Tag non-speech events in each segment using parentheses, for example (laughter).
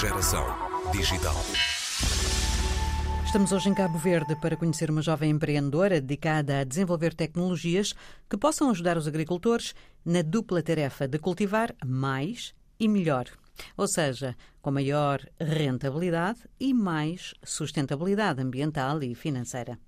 Geração Digital. Estamos hoje em Cabo Verde para conhecer uma jovem empreendedora dedicada a desenvolver tecnologias que possam ajudar os agricultores na dupla tarefa de cultivar mais e melhor. Ou seja, com maior rentabilidade e mais sustentabilidade ambiental e financeira.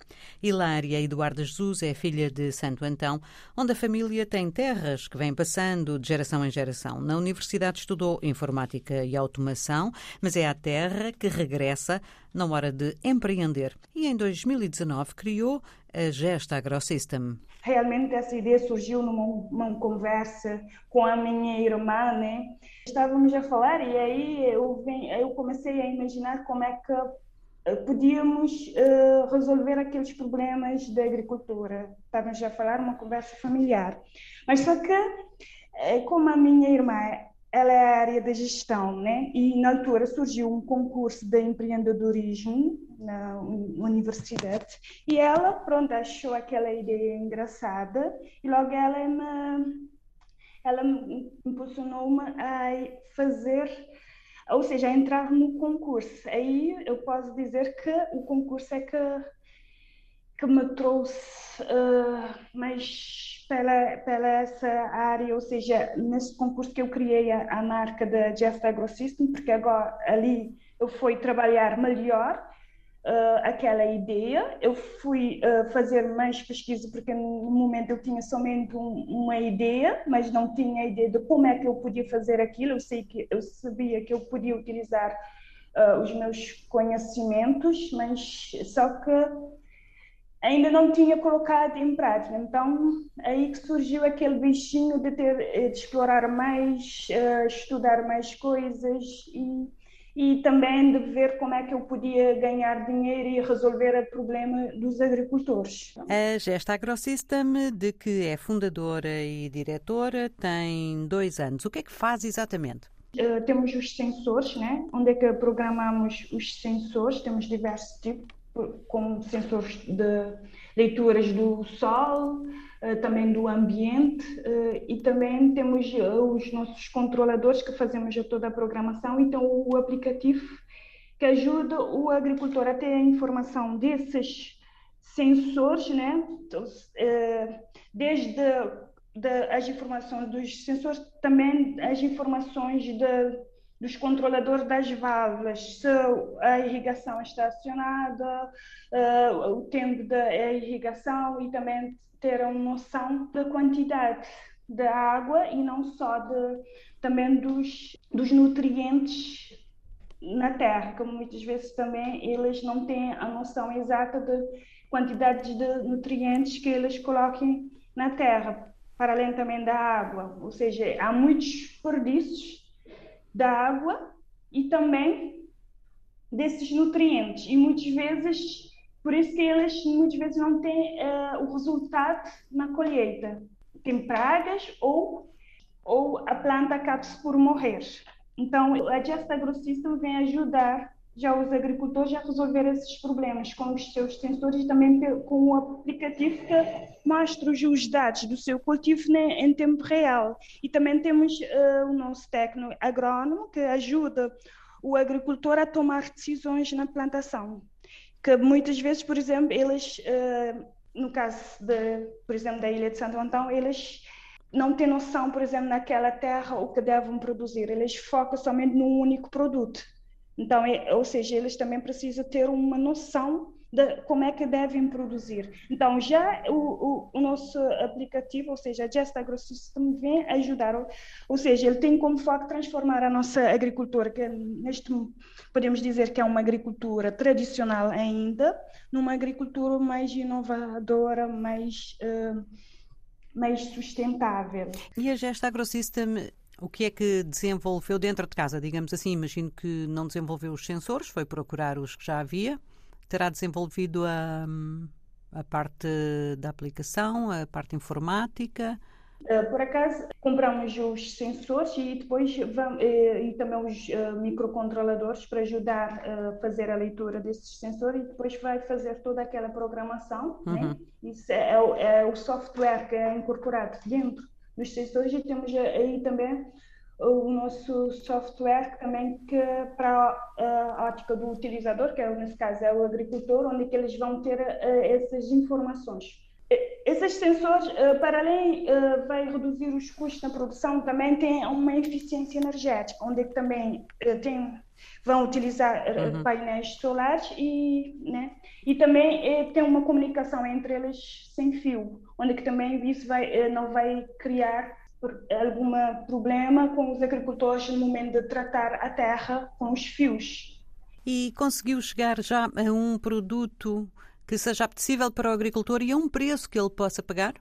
Hilária Eduarda Jesus é filha de Santo Antão, onde a família tem terras que vêm passando de geração em geração. Na universidade estudou informática e automação, mas é à terra que regressa na hora de empreender. E em 2019 criou a Gesta AgroSystem. Realmente essa ideia surgiu numa conversa com a minha irmã, né? Estávamos a falar e aí eu, vem, eu comecei a imaginar como é que eh, podíamos uh, resolver aqueles problemas da agricultura. Estávamos a falar uma conversa familiar. Mas só que, eh, como a minha irmã área da gestão, né? E na altura surgiu um concurso de empreendedorismo na universidade e ela, pronto, achou aquela ideia engraçada e logo ela me, ela me impulsionou-me a fazer, ou seja, a entrar no concurso. Aí eu posso dizer que o concurso é que que me trouxe uh, mais pela, pela essa área, ou seja, nesse concurso que eu criei a, a marca da Jeff AgroSystem, porque agora ali eu fui trabalhar melhor uh, aquela ideia, eu fui uh, fazer mais pesquisa, porque no momento eu tinha somente um, uma ideia, mas não tinha ideia de como é que eu podia fazer aquilo, eu, sei que, eu sabia que eu podia utilizar os meus conhecimentos, mas só que ainda não tinha colocado em prática. Então, aí que surgiu aquele bichinho de ter eh, de explorar mais, uh, estudar mais coisas e, e também de ver como é que eu podia ganhar dinheiro e resolver o problema dos agricultores. A Gesta AgroSystem, de que é fundadora e diretora, tem dois anos. O que é que faz exatamente? Uh, temos os sensores, né? onde é que programamos os sensores, temos diversos tipos com sensores de leituras do sol, eh, também do ambiente eh, e também temos eh, os nossos controladores que fazemos toda a programação então o aplicativo que ajuda o agricultor a ter a informação desses sensores, né? Então, desde de, as informações dos sensores, também as informações de dos controladores das válvulas, se a irrigação está acionada, uh, o tempo da irrigação e também ter uma noção da quantidade da água e não só de, também dos, dos nutrientes na terra, que muitas vezes também eles não têm a noção exata de quantidades de nutrientes que eles coloquem na terra, para além também da água. Ou seja, há muitos desperdícios da água e também desses nutrientes. E muitas vezes, por isso que eles muitas vezes não têm uh, o resultado na colheita. Tem pragas ou, ou a planta acaba-se por morrer. Então, a Just AgroSystem vem ajudar já os agricultores a resolver esses problemas com os seus sensores e também com o aplicativo que mostra os dados do seu cultivo né, em tempo real. E também temos uh, o nosso técnico agrónomo que ajuda o agricultor a tomar decisões na plantação. Que muitas vezes, por exemplo, eles, uh, no caso, de, por exemplo, da Ilha de Santo Antão, eles não têm noção, por exemplo, naquela terra o que devem produzir. Eles focam somente num único produto então, é, ou seja, eles também precisam ter uma noção de como é que devem produzir. Então, já o, o, o nosso aplicativo, ou seja, a Just AgroSystem, vem ajudar, ou seja, ele tem como foco transformar a nossa agricultura, que neste podemos dizer que é uma agricultura tradicional ainda, numa agricultura mais inovadora, mais, uh, mais sustentável. E a Gesta AgroSystem o que é que desenvolveu dentro de casa? Digamos assim, imagino que não desenvolveu os sensores, foi procurar os que já havia. Terá desenvolvido a, a parte da aplicação, a parte informática? Eh, por acaso, compramos os sensores e depois vamos, eh, e também os eh, microcontroladores para ajudar a fazer a leitura desses sensores e depois vai fazer toda aquela programação. Né? Uhum. Né? Isso é, é, o software que é incorporado dentro dos sensores e temos aí também o nosso software também que para a ótica do utilizador, que é, nesse caso é o agricultor, onde que eles vão ter uh, essas informações. Esses sensores, para além vai reduzir os custos na produção, também tem uma eficiência energética, onde também tem, vão utilizar uhum. painéis solares e, né, e também tem uma comunicação entre eles sem fio, onde que também isso vai, não vai criar algum problema com os agricultores no momento de tratar a terra com os fios. E conseguiu chegar já a um produto que seja apetecível para o agricultor e a um preço que ele possa pagar?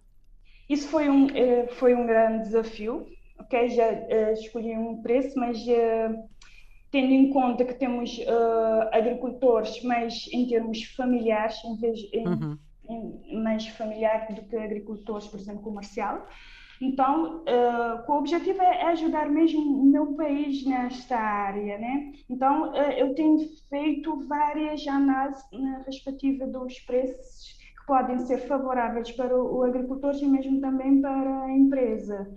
Isso foi um, eh, foi um grande desafio. Ok, já escolhi um preço, mas tendo em conta que temos uh, agricultores mais em termos familiares, em vez em, uhum. em, mais familiar do que agricultores, por exemplo, comercial, então, uh, o objetivo é ajudar mesmo o meu país nesta área, né? Então, uh, eu tenho feito várias análises na respectiva dos preços que podem ser favoráveis para o, o agricultor e mesmo também para a empresa.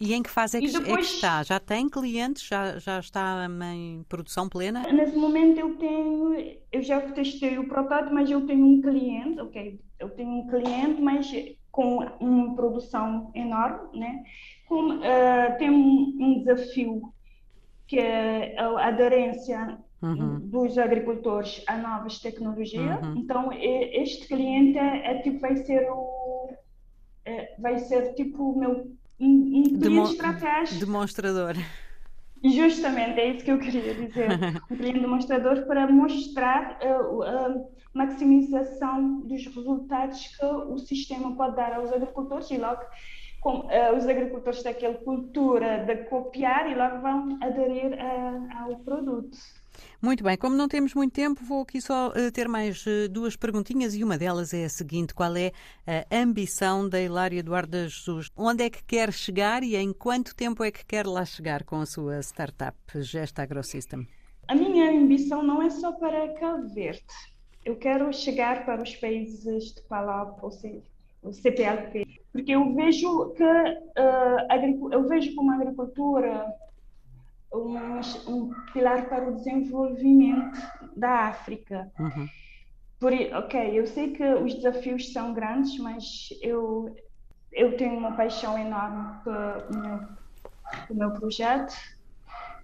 E em que fase é que, depois, é que, está? Já tem clientes? Já, já está em produção plena? Nesse momento eu tenho, eu já testei o protótipo, mas eu tenho um cliente, ok? Eu tenho um cliente, mas com uma produção enorme, né? Com, uh, tem um, um, desafio que é a aderência uhum. dos agricultores a novas tecnologias. Uhum. Então este cliente é, é, tipo vai ser o é, vai ser tipo o meu um, um Demo estratégico. Demonstrador. Justamente, é isso que eu queria dizer. (laughs) Um cliente demonstrador para mostrar uh, uh, maximização dos resultados que o sistema pode dar aos agricultores e logo com, uh, os agricultores têm aquela cultura de copiar e logo vão aderir uh, ao produto. Muito bem, como não temos muito tempo, vou aqui só uh, ter mais uh, duas perguntinhas e uma delas é a seguinte: qual é a ambição da Hilária Eduardo Jesus? Onde é que quer chegar e em quanto tempo é que quer lá chegar com a sua startup Gesta AgroSystem? A minha ambição não é só para Cabo Verde eu quero chegar para os países de PALOP, ou seja, o CPLP, porque eu vejo que uh, eu vejo como a agricultura um, um, pilar para o desenvolvimento da África. Uhum. Por, ok, eu sei que os desafios são grandes, mas eu eu tenho uma paixão enorme pelo meu, pelo meu projeto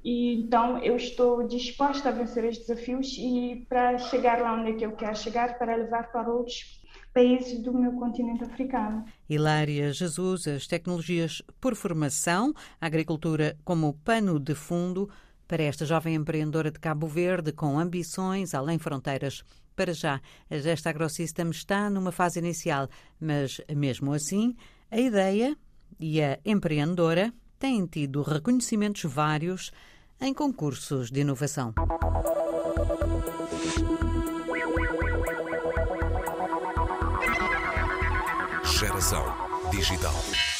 e então eu estou disposta a vencer os desafios e para chegar lá onde é que eu quero chegar, para levar para outros países do meu continente africano. Hilária Jesus, as tecnologias por formação, a agricultura como pano de fundo para esta jovem empreendedora de Cabo Verde com ambições além fronteiras. Para já, a Gesta AgroSystem está numa fase inicial, mas mesmo assim, a ideia e a empreendedora têm tido reconhecimentos vários em concursos de inovação. Digital.